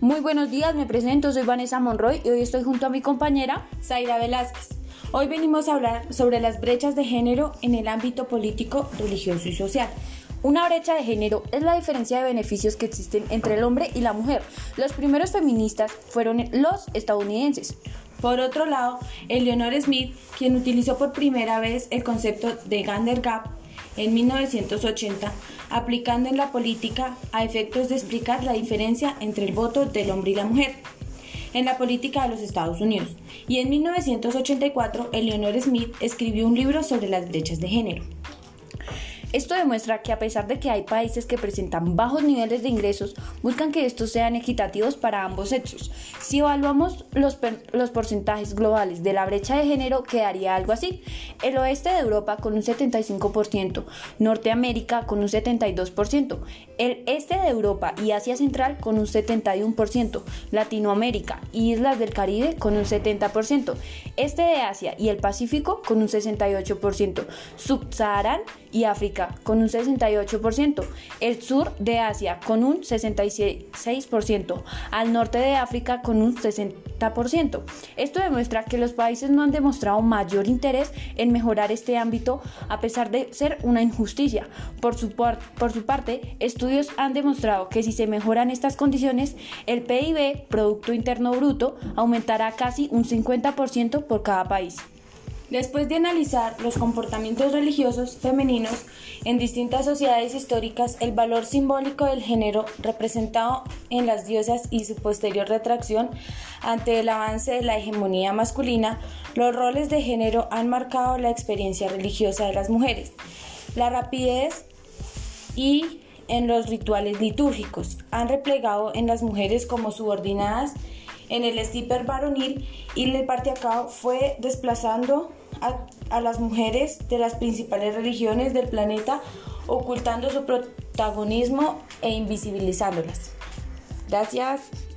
Muy buenos días, me presento, soy Vanessa Monroy y hoy estoy junto a mi compañera Zaira Velázquez. Hoy venimos a hablar sobre las brechas de género en el ámbito político, religioso y social. Una brecha de género es la diferencia de beneficios que existen entre el hombre y la mujer. Los primeros feministas fueron los estadounidenses. Por otro lado, Eleanor Smith, quien utilizó por primera vez el concepto de Gender Gap en 1980, aplicando en la política a efectos de explicar la diferencia entre el voto del hombre y la mujer en la política de los Estados Unidos. Y en 1984, Eleanor Smith escribió un libro sobre las brechas de género. Esto demuestra que a pesar de que hay países que presentan bajos niveles de ingresos, buscan que estos sean equitativos para ambos sexos. Si evaluamos los, los, porcentajes globales de la brecha de género, quedaría algo así. El oeste de Europa con un 75%, Norteamérica con un 72%, el este de Europa y Asia Central con un 71%, Latinoamérica y Islas del Caribe con un 70%, este de Asia y el Pacífico con un 68%, Subsaharán y África con un 68%, el sur de Asia con un 66%, al norte de África con un 60%. Esto demuestra que los países no han demostrado mayor interés en mejorar este ámbito a pesar de ser una injusticia. Por su, por su parte, estudios han demostrado que si se mejoran estas condiciones, el PIB, Producto Interno Bruto, aumentará casi un 50% por cada país. Después de analizar los comportamientos religiosos femeninos en distintas sociedades históricas, el valor simbólico del género representado en las diosas y su posterior retracción ante el avance de la hegemonía masculina, los roles de género han marcado la experiencia religiosa de las mujeres. La rapidez y en los rituales litúrgicos han replegado en las mujeres como subordinadas en el stipper varonil y el patriarcado fue desplazando a, a las mujeres de las principales religiones del planeta, ocultando su protagonismo e invisibilizándolas. Gracias.